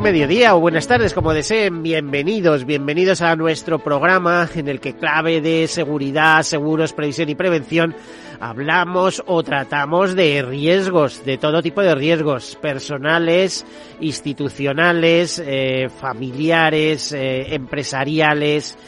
Buen mediodía o buenas tardes, como deseen. Bienvenidos, bienvenidos a nuestro programa en el que clave de seguridad, seguros, previsión y prevención hablamos o tratamos de riesgos, de todo tipo de riesgos, personales, institucionales, eh, familiares, eh, empresariales,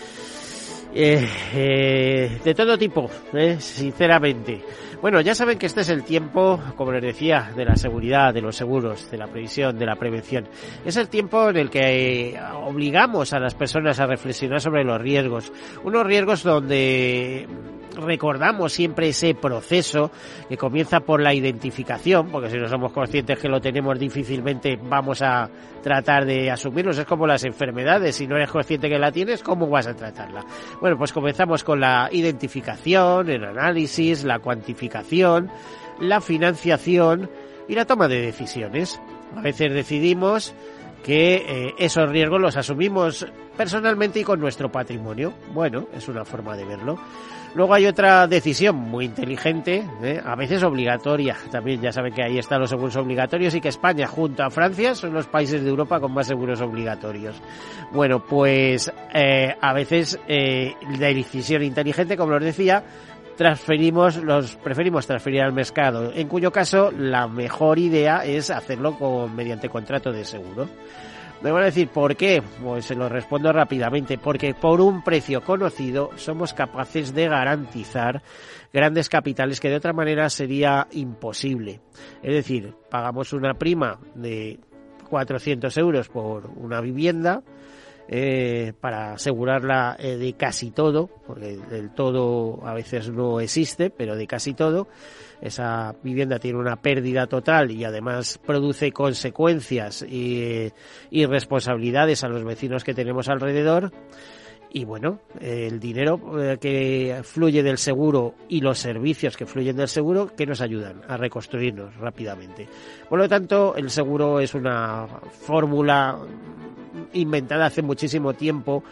eh, de todo tipo, sinceramente. Bueno, ya saben que este es el tiempo, como les decía, de la seguridad, de los seguros, de la previsión, de la prevención. Es el tiempo en el que obligamos a las personas a reflexionar sobre los riesgos. Unos riesgos donde recordamos siempre ese proceso que comienza por la identificación, porque si no somos conscientes que lo tenemos difícilmente vamos a tratar de asumirlos. Es como las enfermedades, si no eres consciente que la tienes, ¿cómo vas a tratarla? Bueno, pues comenzamos con la identificación, el análisis, la cuantificación, la financiación y la toma de decisiones. A veces decidimos que eh, esos riesgos los asumimos personalmente y con nuestro patrimonio. Bueno, es una forma de verlo. Luego hay otra decisión muy inteligente, ¿eh? a veces obligatoria. También ya saben que ahí están los seguros obligatorios y que España junto a Francia son los países de Europa con más seguros obligatorios. Bueno, pues eh, a veces la decisión inteligente, como les decía, transferimos, los preferimos transferir al mercado, en cuyo caso la mejor idea es hacerlo con, mediante contrato de seguro. Me van a decir, ¿por qué? Pues se lo respondo rápidamente. Porque por un precio conocido somos capaces de garantizar grandes capitales que de otra manera sería imposible. Es decir, pagamos una prima de 400 euros por una vivienda, eh, para asegurarla eh, de casi todo, porque del todo a veces no existe, pero de casi todo. Esa vivienda tiene una pérdida total y además produce consecuencias y, y responsabilidades a los vecinos que tenemos alrededor y bueno, el dinero eh, que fluye del seguro y los servicios que fluyen del seguro que nos ayudan a reconstruirnos rápidamente. Por lo tanto, el seguro es una fórmula inventada hace muchísimo tiempo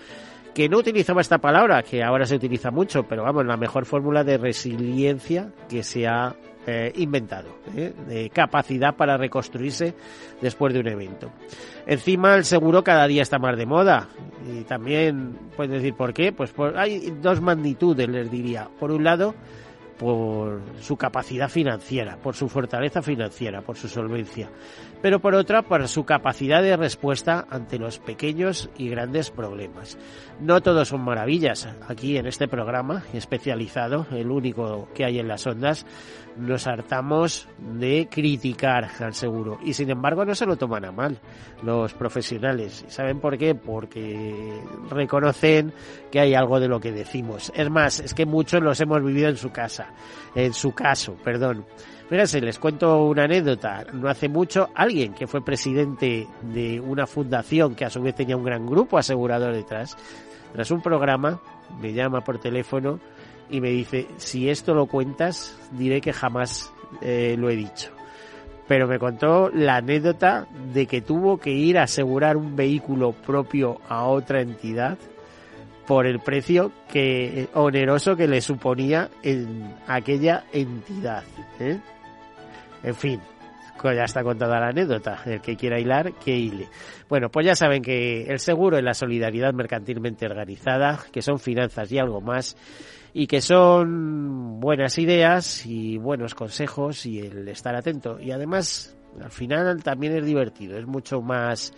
que no utilizaba esta palabra, que ahora se utiliza mucho, pero vamos, la mejor fórmula de resiliencia que se ha eh, inventado, ¿eh? de capacidad para reconstruirse después de un evento. Encima el seguro cada día está más de moda y también pueden decir por qué, pues hay dos magnitudes les diría. Por un lado, por su capacidad financiera, por su fortaleza financiera, por su solvencia, pero por otra, por su capacidad de respuesta ante los pequeños y grandes problemas. No todos son maravillas. Aquí en este programa especializado, el único que hay en las ondas, nos hartamos de criticar al seguro y sin embargo no se lo toman a mal los profesionales. ¿Saben por qué? Porque reconocen que hay algo de lo que decimos. Es más, es que muchos los hemos vivido en su casa, en su caso, perdón. Fíjense, les cuento una anécdota. No hace mucho, alguien que fue presidente de una fundación que a su vez tenía un gran grupo asegurador detrás, tras un programa, me llama por teléfono y me dice, si esto lo cuentas, diré que jamás eh, lo he dicho. Pero me contó la anécdota de que tuvo que ir a asegurar un vehículo propio a otra entidad por el precio que oneroso que le suponía en aquella entidad. ¿eh? En fin, ya está contada la anécdota. El que quiera hilar, que hile. Bueno, pues ya saben que el seguro es la solidaridad mercantilmente organizada, que son finanzas y algo más, y que son buenas ideas y buenos consejos y el estar atento. Y además, al final también es divertido, es mucho más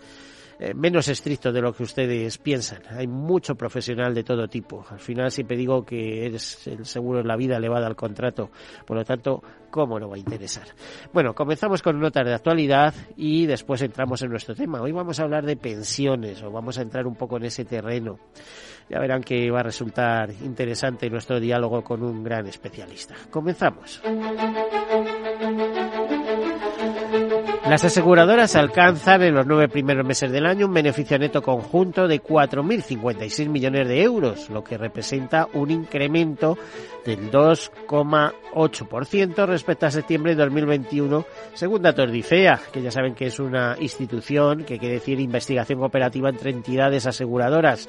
eh, menos estricto de lo que ustedes piensan. Hay mucho profesional de todo tipo. Al final siempre digo que eres el seguro en la vida elevada al contrato. Por lo tanto, ¿cómo no va a interesar? Bueno, comenzamos con notas de actualidad y después entramos en nuestro tema. Hoy vamos a hablar de pensiones o vamos a entrar un poco en ese terreno. Ya verán que va a resultar interesante nuestro diálogo con un gran especialista. Comenzamos. Las aseguradoras alcanzan en los nueve primeros meses del año un beneficio neto conjunto de 4.056 millones de euros, lo que representa un incremento del 2,8% respecto a septiembre de 2021, según datos de IFEA, que ya saben que es una institución que quiere decir investigación cooperativa entre entidades aseguradoras.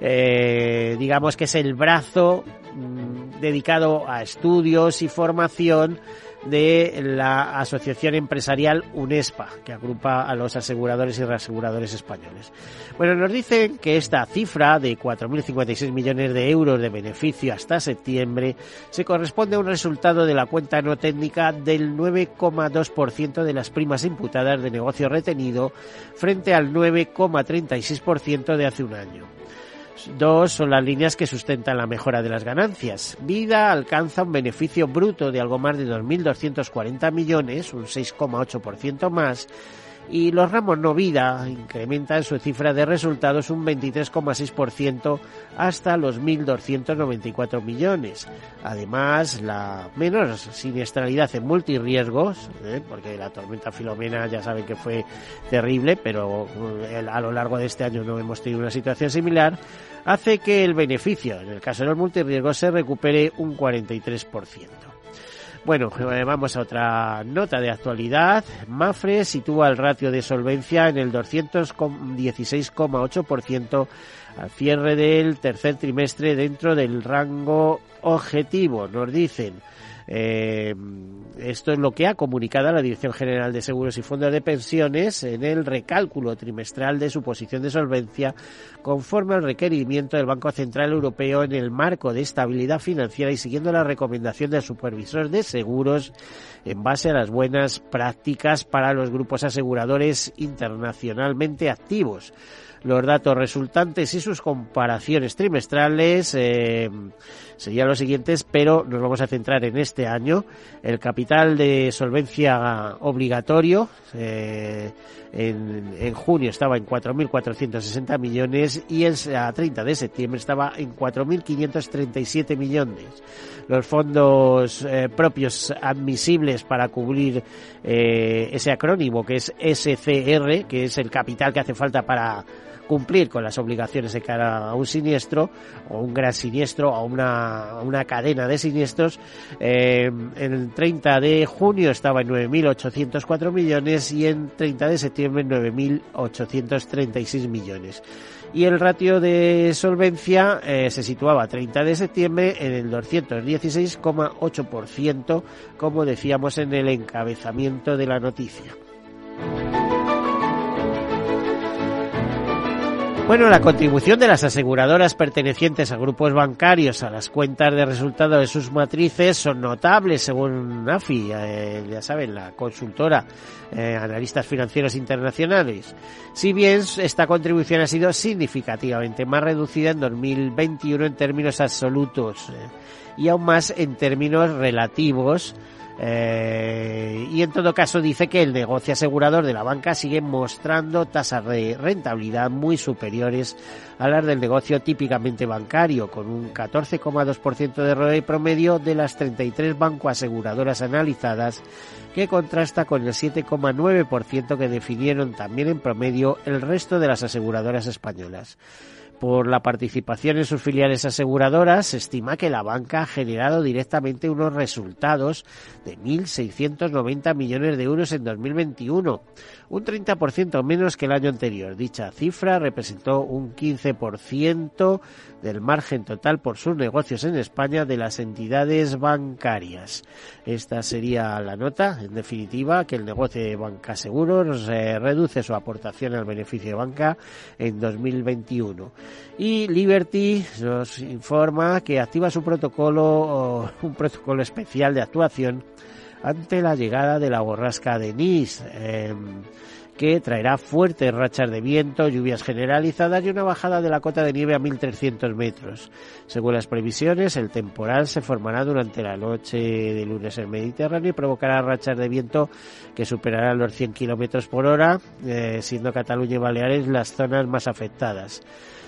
Eh, digamos que es el brazo mm, dedicado a estudios y formación de la Asociación Empresarial UNESPA, que agrupa a los aseguradores y reaseguradores españoles. Bueno, nos dicen que esta cifra de 4.056 millones de euros de beneficio hasta septiembre se corresponde a un resultado de la cuenta no técnica del 9,2% de las primas imputadas de negocio retenido frente al 9,36% de hace un año. Dos son las líneas que sustentan la mejora de las ganancias. Vida alcanza un beneficio bruto de algo más de 2.240 millones, un 6,8% más, y los ramos no vida incrementan su cifra de resultados un 23,6% hasta los 1.294 millones. Además, la menor siniestralidad en multirriesgos, ¿eh? porque la tormenta Filomena ya saben que fue terrible, pero eh, a lo largo de este año no hemos tenido una situación similar, hace que el beneficio, en el caso de los multirriesgos, se recupere un 43%. Bueno, eh, vamos a otra nota de actualidad. Mafre sitúa el ratio de solvencia en el 216,8% al cierre del tercer trimestre dentro del rango objetivo, nos dicen. Eh, esto es lo que ha comunicado la Dirección General de Seguros y Fondos de Pensiones en el recálculo trimestral de su posición de solvencia conforme al requerimiento del Banco Central Europeo en el marco de estabilidad financiera y siguiendo la recomendación del supervisor de seguros en base a las buenas prácticas para los grupos aseguradores internacionalmente activos los datos resultantes y sus comparaciones trimestrales eh, serían los siguientes, pero nos vamos a centrar en este año. El capital de solvencia obligatorio eh, en, en, junio estaba en 4.460 millones y en, a 30 de septiembre estaba en 4.537 millones. Los fondos eh, propios admisibles para cubrir ese acrónimo que es SCR, que es el capital que hace falta para cumplir con las obligaciones de cara a un siniestro o un gran siniestro o una, una cadena de siniestros. Eh, el 30 de junio estaba en 9.804 millones y en 30 de septiembre en 9.836 millones y el ratio de solvencia eh, se situaba a 30 de septiembre en el 216,8%, como decíamos en el encabezamiento de la noticia. Bueno, la contribución de las aseguradoras pertenecientes a grupos bancarios a las cuentas de resultados de sus matrices son notables, según AFI, eh, ya saben, la consultora, eh, analistas financieros internacionales. Si bien esta contribución ha sido significativamente más reducida en 2021 en términos absolutos eh, y aún más en términos relativos, eh, y en todo caso dice que el negocio asegurador de la banca sigue mostrando tasas de rentabilidad muy superiores a las del negocio típicamente bancario, con un 14,2% de ROE promedio de las 33 banco aseguradoras analizadas, que contrasta con el 7,9% que definieron también en promedio el resto de las aseguradoras españolas por la participación en sus filiales aseguradoras, se estima que la banca ha generado directamente unos resultados de 1.690 millones de euros en 2021, un 30% menos que el año anterior. Dicha cifra representó un 15% del margen total por sus negocios en España de las entidades bancarias. Esta sería la nota, en definitiva, que el negocio de Banca Seguros eh, reduce su aportación al beneficio de banca en 2021. Y Liberty nos informa que activa su protocolo, un protocolo especial de actuación ante la llegada de la borrasca de Nice. Em, que traerá fuertes rachas de viento, lluvias generalizadas y una bajada de la cota de nieve a 1.300 metros. Según las previsiones, el temporal se formará durante la noche de lunes en Mediterráneo y provocará rachas de viento que superarán los 100 kilómetros por hora, eh, siendo Cataluña y Baleares las zonas más afectadas.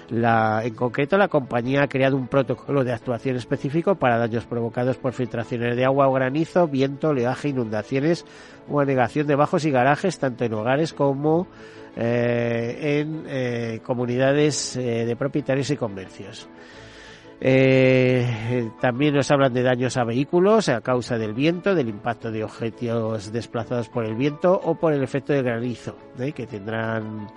La, en concreto, la compañía ha creado un protocolo de actuación específico para daños provocados por filtraciones de agua o granizo, viento, oleaje, inundaciones o anegación de bajos y garajes, tanto en hogares como eh, en eh, comunidades eh, de propietarios y comercios. también nos hablan de daños a vehículos a causa del viento, del impacto de objetos desplazados por el viento o por el efecto de granizo, que tendrán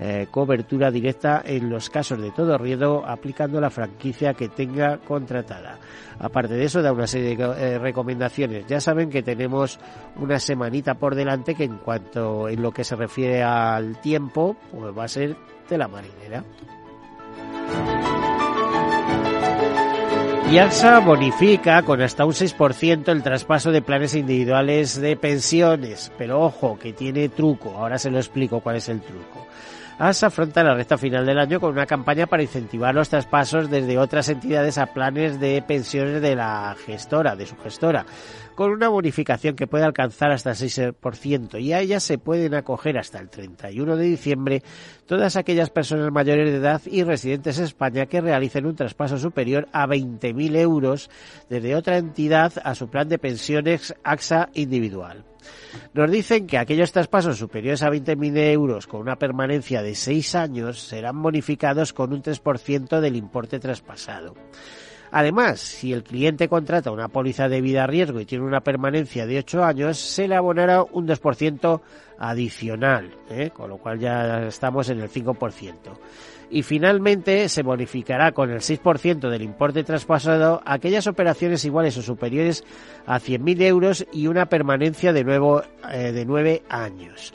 eh, cobertura directa en los casos de todo riesgo aplicando la franquicia que tenga contratada. Aparte de eso, da una serie de eh, recomendaciones. Ya saben que tenemos una semanita por delante que en cuanto en lo que se refiere al tiempo, pues va a ser de la marinera. Y AXA bonifica con hasta un 6% el traspaso de planes individuales de pensiones. Pero ojo, que tiene truco. Ahora se lo explico cuál es el truco. ASA afronta la recta final del año con una campaña para incentivar los traspasos desde otras entidades a planes de pensiones de la gestora, de su gestora, con una bonificación que puede alcanzar hasta el 6% y a ella se pueden acoger hasta el 31 de diciembre todas aquellas personas mayores de edad y residentes en España que realicen un traspaso superior a 20.000 euros desde otra entidad a su plan de pensiones AXA individual. Nos dicen que aquellos traspasos superiores a 20.000 euros con una permanencia de 6 años serán bonificados con un 3% del importe traspasado. Además, si el cliente contrata una póliza de vida a riesgo y tiene una permanencia de 8 años, se le abonará un 2% adicional, ¿eh? con lo cual ya estamos en el 5% y finalmente se bonificará con el 6% del importe traspasado aquellas operaciones iguales o superiores a 100.000 euros y una permanencia de, nuevo, eh, de 9 años.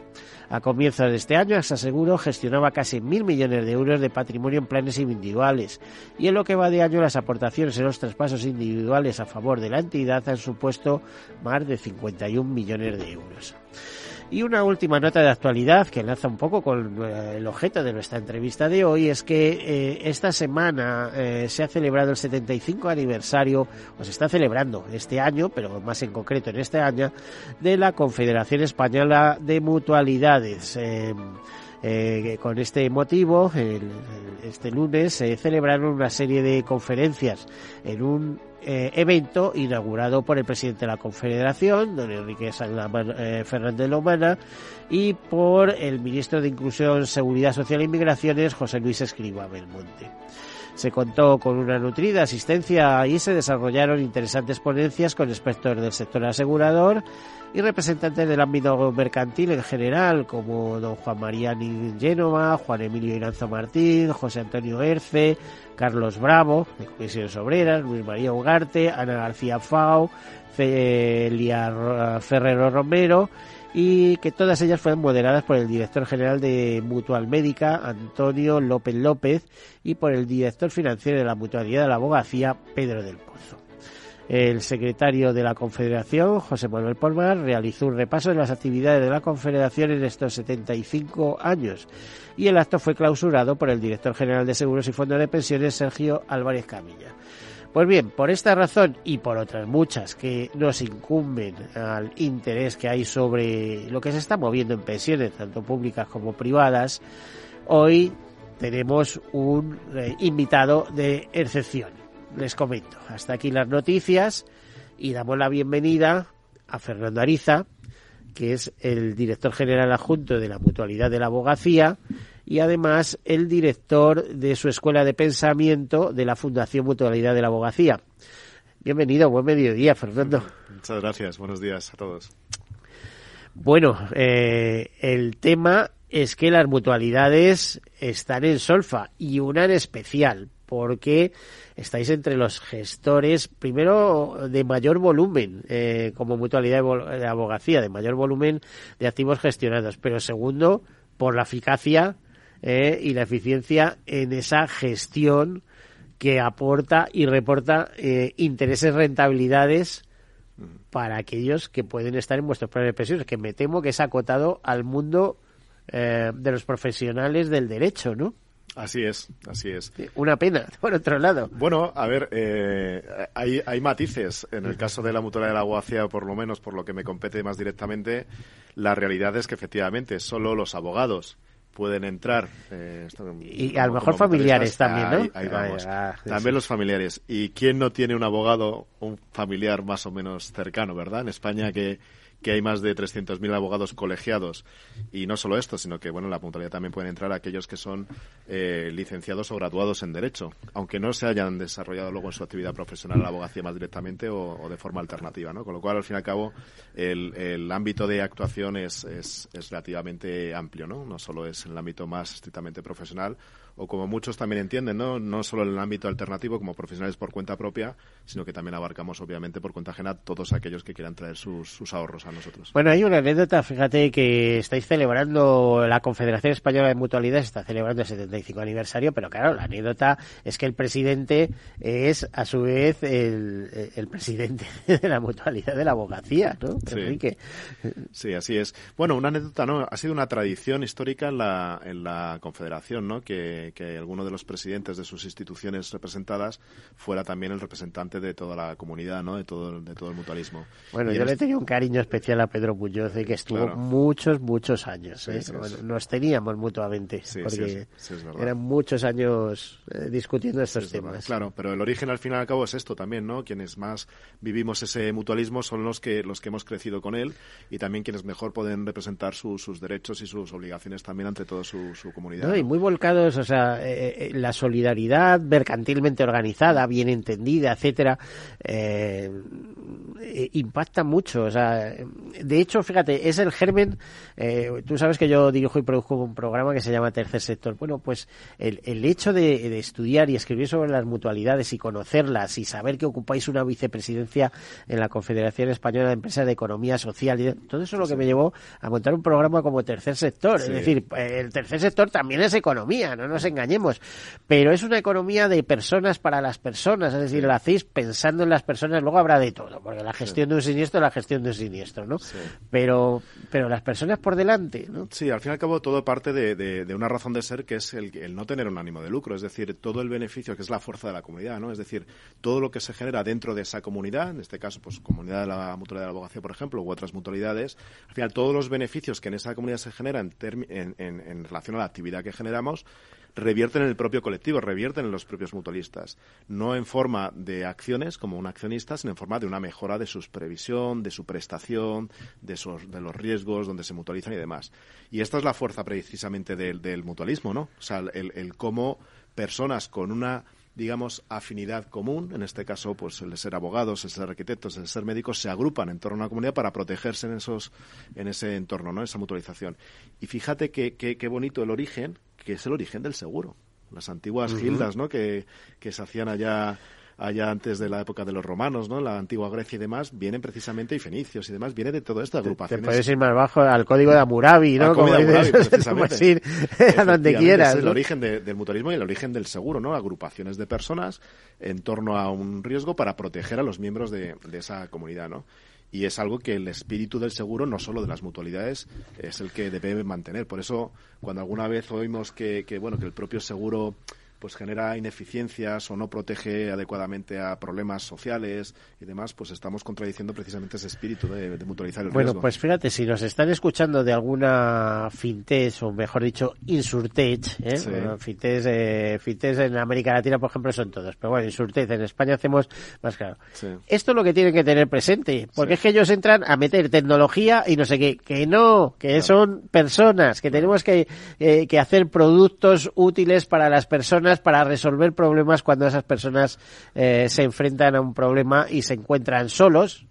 A comienzos de este año, AXA Seguro gestionaba casi mil millones de euros de patrimonio en planes individuales y en lo que va de año las aportaciones en los traspasos individuales a favor de la entidad han supuesto más de 51 millones de euros. Y una última nota de actualidad que enlaza un poco con eh, el objeto de nuestra entrevista de hoy es que eh, esta semana eh, se ha celebrado el 75 aniversario, o se está celebrando este año, pero más en concreto en este año, de la Confederación Española de Mutualidades. con este motivo, este lunes se celebraron una serie de conferencias en un eh, evento inaugurado por el presidente de la Confederación, don Enrique eh, Fernández Lomana, y por el ministro de Inclusión, Seguridad Social e Inmigraciones, José Luis Escriba Belmonte. Se contó con una nutrida asistencia y se desarrollaron interesantes ponencias con expertos del sector asegurador y representantes del ámbito mercantil en general, como don Juan María Génova, Juan Emilio Iranzo Martín, José Antonio Erce, Carlos Bravo, de Comisiones Obreras, Luis María Ugarte, Ana García Fau, Celia Ferrero Romero, y que todas ellas fueron moderadas por el director general de Mutual Médica, Antonio López López, y por el director financiero de la Mutualidad de la Abogacía, Pedro del Pozo. El secretario de la Confederación, José Manuel Polmar, realizó un repaso de las actividades de la Confederación en estos 75 años y el acto fue clausurado por el director general de Seguros y Fondos de Pensiones, Sergio Álvarez Camilla. Pues bien, por esta razón y por otras muchas que nos incumben al interés que hay sobre lo que se está moviendo en pensiones, tanto públicas como privadas, hoy tenemos un eh, invitado de excepción les comento. Hasta aquí las noticias y damos la bienvenida a Fernando Ariza, que es el director general adjunto de la Mutualidad de la Abogacía y además el director de su escuela de pensamiento de la Fundación Mutualidad de la Abogacía. Bienvenido, buen mediodía, Fernando. Muchas gracias, buenos días a todos. Bueno, eh, el tema es que las mutualidades están en solfa y una en especial, porque estáis entre los gestores, primero, de mayor volumen, eh, como mutualidad de abogacía, de mayor volumen de activos gestionados, pero segundo, por la eficacia eh, y la eficiencia en esa gestión que aporta y reporta eh, intereses, rentabilidades para aquellos que pueden estar en vuestros planes de pensiones, que me temo que es acotado al mundo eh, de los profesionales del derecho, ¿no? Así es, así es. Una pena, por otro lado. Bueno, a ver, eh, hay, hay, matices. En el caso de la mutualidad de la abogacía, por lo menos por lo que me compete más directamente, la realidad es que efectivamente solo los abogados pueden entrar. Eh, y a lo mejor familiares también, ¿no? Ahí, vamos. Ah, también los familiares. ¿Y quién no tiene un abogado, un familiar más o menos cercano, verdad? En España que que hay más de 300.000 abogados colegiados. Y no solo esto, sino que, bueno, en la puntualidad también pueden entrar aquellos que son eh, licenciados o graduados en Derecho, aunque no se hayan desarrollado luego en su actividad profesional la abogacía más directamente o, de forma alternativa, ¿no? Con lo cual, al fin y al cabo, el, el ámbito de actuación es, es, relativamente amplio, ¿no? No solo es en el ámbito más estrictamente profesional, o como muchos también entienden, ¿no? no solo en el ámbito alternativo como profesionales por cuenta propia, sino que también abarcamos obviamente por cuenta ajena todos aquellos que quieran traer sus, ahorros a nosotros. Bueno, hay una anécdota, fíjate que estáis celebrando, la Confederación Española de Mutualidades está celebrando el 75 aniversario, pero claro, la anécdota es que el presidente es a su vez el, presidente de la mutualidad de la abogacía, ¿no? Sí. sí, así es. Bueno, una anécdota, ¿no? Ha sido una tradición histórica en la, en la Confederación, ¿no? Que que, alguno de los presidentes de sus instituciones representadas fuera también el representante de toda la comunidad, ¿no? De todo, de todo el mutualismo. Bueno, yo le tenía un cariño especial a Pedro Muñoz, que estuvo muchos, muchos años. ¿eh? nos teníamos mutuamente, porque eran muchos años eh, discutiendo estos temas. Claro, pero el origen al fin y al cabo es esto también, ¿no? Quienes más vivimos ese mutualismo son los que, los que hemos crecido con él y también quienes mejor pueden representar sus derechos y sus obligaciones también ante toda su, comunidad. y muy volcados, o sea, eh, eh, la solidaridad mercantilmente organizada, bien entendida, etcétera, eh, impacta mucho. O sea, de hecho, fíjate, es el germen. tú sabes que yo dirijo y produzco un programa que se llama Tercer Sector. Bueno, pues el, el hecho de, estudiar y escribir sobre las mutualidades y conocerlas y saber que ocupáis una vicepresidencia en la Confederación Española de Empresas de Economía Social, y todo eso es lo que me llevó a montar un programa como Tercer Sector. Es decir, el tercer sector también es economía, no nos engañemos. Pero es una economía de personas para las personas, es decir, lo hacéis pensando en las personas, luego habrá de todo, porque la gestión de un siniestro es la gestión de un siniestro, ¿no? Pero, pero las personas por delante, ¿no? Sí, al fin y al cabo todo parte de, de, una razón de ser que es el, el, no tener un ánimo de lucro, es decir, todo el beneficio que es la fuerza de la comunidad, ¿no? Es decir, todo lo que se genera dentro de esa comunidad, en este caso, pues comunidad de la mutualidad de la abogacía, por ejemplo, u otras mutualidades, al final todos los beneficios que en esa comunidad se generan en, en, en relación a la actividad que generamos, revierten en el propio colectivo, revierten en los propios mutualistas. No en forma de acciones como un accionista, sino en forma de una mejora de su previsión, de su prestación, de, de los riesgos, donde se mutualizan y demás. Y esta es la fuerza precisamente del, mutualismo, ¿no? O sea, el, el cómo personas con una digamos, afinidad común, en este caso, pues el de ser abogados, el ser arquitectos, el ser médicos, se agrupan en torno a una comunidad para protegerse en esos, en ese entorno, ¿no? Esa mutualización. Y fíjate qué que, bonito el origen, que es el origen del seguro. Las antiguas gildas, ¿no? Que, que se hacían allá allá antes de la época de los romanos, ¿no? La antigua Grecia y demás, vienen precisamente, y fenicios y demás, viene de toda esta agrupación. Te puedes ir más bajo al código de Hammurabi, ¿no? Como Hammurabi, precisamente. ir a donde quieras. Es el origen del mutualismo y el origen del seguro, ¿no? Agrupaciones de personas en torno a un riesgo para proteger a los miembros de, de esa comunidad, ¿no? y es algo que el espíritu del seguro, no solo de las mutualidades, es el que debe mantener. Por eso, cuando alguna vez oímos que, que bueno, que el propio seguro pues genera ineficiencias o no protege adecuadamente a problemas sociales y demás, pues estamos contradiciendo precisamente ese espíritu de, mutualizar el bueno, pues fíjate, si nos están escuchando de alguna fintech, o mejor dicho, insurtech, ¿eh? eh en América Latina, por ejemplo, son todos, pero bueno, insurtech en España hacemos más claro. Esto es lo que tienen que tener presente, porque es que ellos entran a meter tecnología y no sé qué, que no, que son personas, que tenemos que, eh, que hacer productos útiles para las personas para resolver problemas cuando esas personas eh, se enfrentan a un problema y se encuentran solos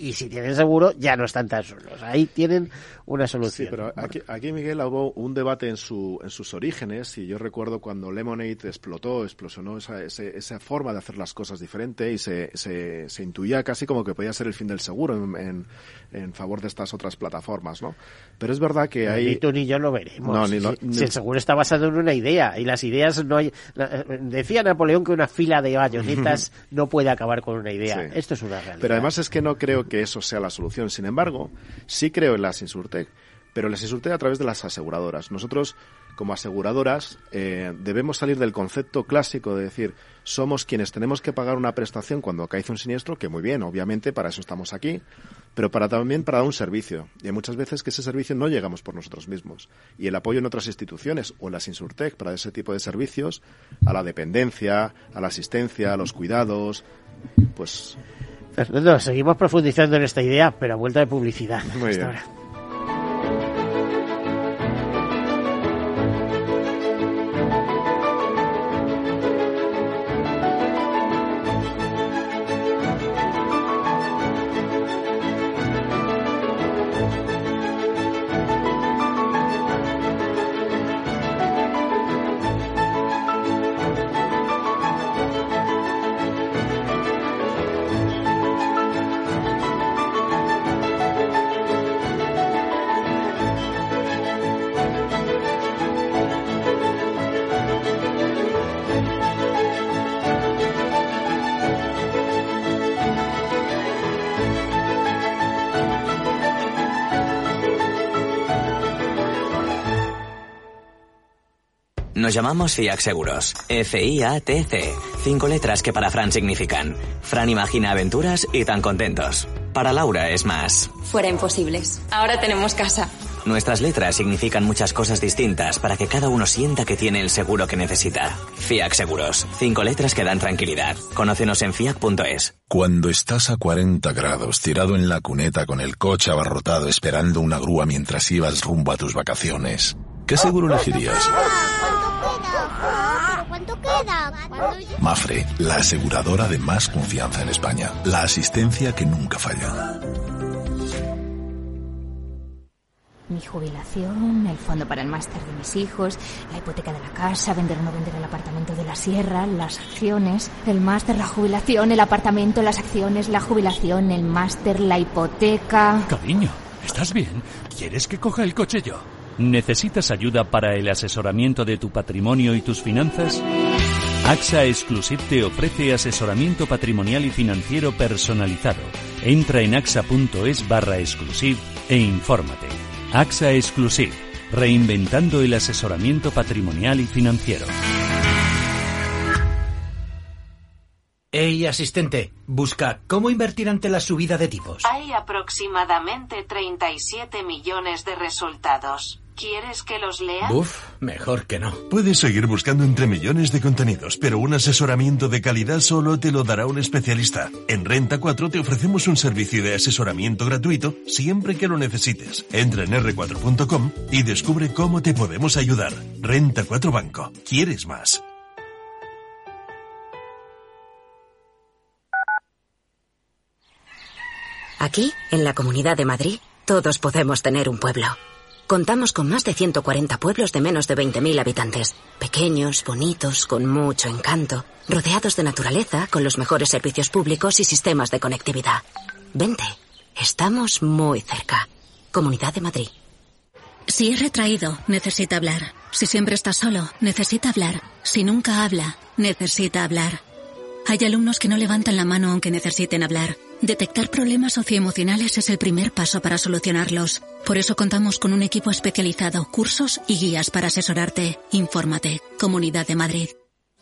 y si tienen seguro ya no están tan solos. Ahí tienen una solución. Sí, pero aquí, aquí, Miguel, hubo un debate en, su, en sus orígenes y yo recuerdo cuando Lemonade explotó, explosionó esa, esa forma de hacer las cosas diferente y se, se, se, intuía casi como que podía ser el fin del seguro en, en, favor de estas otras plataformas, ¿no? Pero es verdad que hay... Ni tú ni yo lo veremos. si, el seguro está basado en una idea y las ideas no hay... Decía Napoleón que una fila de bayonetas no puede acabar con una idea. Esto es una realidad. Pero además es que no creo que eso sea la solución. Sin embargo, sí creo en las insurtech pero les insulté a través de las aseguradoras. Nosotros, como aseguradoras, eh, debemos salir del concepto clásico de decir somos quienes tenemos que pagar una prestación cuando cae un siniestro, que muy bien, obviamente, para eso estamos aquí, pero para también para dar un servicio. Y hay muchas veces que ese servicio no llegamos por nosotros mismos. Y el apoyo en otras instituciones o en las Insurtech para ese tipo de servicios, a la dependencia, a la asistencia, a los cuidados, pues... Fernando, seguimos profundizando en esta idea, pero a vuelta de publicidad. Muy bien. Nos llamamos FIAC Seguros. F-I-A-T-C. Cinco letras que para Fran significan. Fran imagina aventuras y tan contentos. Para Laura es más. Fuera imposibles. Ahora tenemos casa. Nuestras letras significan muchas cosas distintas para que cada uno sienta que tiene el seguro que necesita. FIAC Seguros. Cinco letras que dan tranquilidad. Conócenos en fiac.es. Cuando estás a 40 grados, tirado en la cuneta con el coche abarrotado esperando una grúa mientras ibas rumbo a tus vacaciones, ¿qué seguro elegirías? Mafre, la aseguradora de más confianza en España. La asistencia que nunca falla. Mi jubilación, el fondo para el máster de mis hijos, la hipoteca de la casa, vender o no vender el apartamento de la sierra, las acciones, el máster, la jubilación, el apartamento, las acciones, la jubilación, el máster, la hipoteca. Cariño, ¿estás bien? ¿Quieres que coja el coche yo? ¿Necesitas ayuda para el asesoramiento de tu patrimonio y tus finanzas? AXA Exclusive te ofrece asesoramiento patrimonial y financiero personalizado. Entra en axa.es barra exclusive e infórmate. AXA Exclusive, reinventando el asesoramiento patrimonial y financiero. Hey, asistente, busca cómo invertir ante la subida de tipos. Hay aproximadamente 37 millones de resultados. ¿Quieres que los lea? Uf, mejor que no. Puedes seguir buscando entre millones de contenidos, pero un asesoramiento de calidad solo te lo dará un especialista. En Renta 4 te ofrecemos un servicio de asesoramiento gratuito siempre que lo necesites. Entra en r4.com y descubre cómo te podemos ayudar. Renta 4 Banco. ¿Quieres más? Aquí, en la Comunidad de Madrid, todos podemos tener un pueblo. Contamos con más de 140 pueblos de menos de 20.000 habitantes. Pequeños, bonitos, con mucho encanto, rodeados de naturaleza, con los mejores servicios públicos y sistemas de conectividad. Vente, estamos muy cerca. Comunidad de Madrid. Si es retraído, necesita hablar. Si siempre está solo, necesita hablar. Si nunca habla, necesita hablar. Hay alumnos que no levantan la mano aunque necesiten hablar. Detectar problemas socioemocionales es el primer paso para solucionarlos. Por eso contamos con un equipo especializado, cursos y guías para asesorarte. Infórmate. Comunidad de Madrid.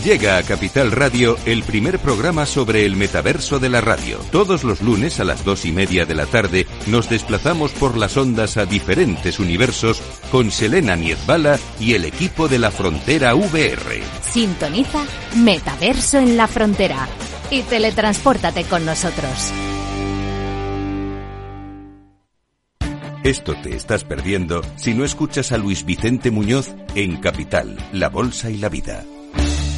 Llega a Capital Radio el primer programa sobre el metaverso de la radio. Todos los lunes a las dos y media de la tarde nos desplazamos por las ondas a diferentes universos con Selena Niezbala y el equipo de la Frontera VR. Sintoniza Metaverso en la Frontera y teletranspórtate con nosotros. Esto te estás perdiendo si no escuchas a Luis Vicente Muñoz en Capital, La Bolsa y la Vida.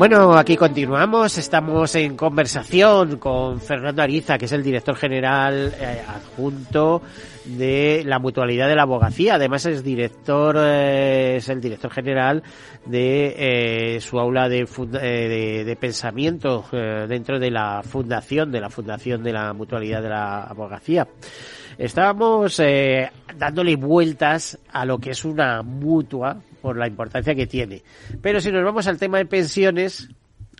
Bueno, aquí continuamos. Estamos en conversación con Fernando Ariza, que es el director general eh, adjunto de la mutualidad de la abogacía. Además es director, eh, es el director general de eh, su aula de, de, de, pensamiento dentro de la fundación, de la fundación de la mutualidad de la abogacía. Estábamos dándole vueltas a lo que es una mutua, por la importancia que tiene. Pero si nos vamos al tema de pensiones,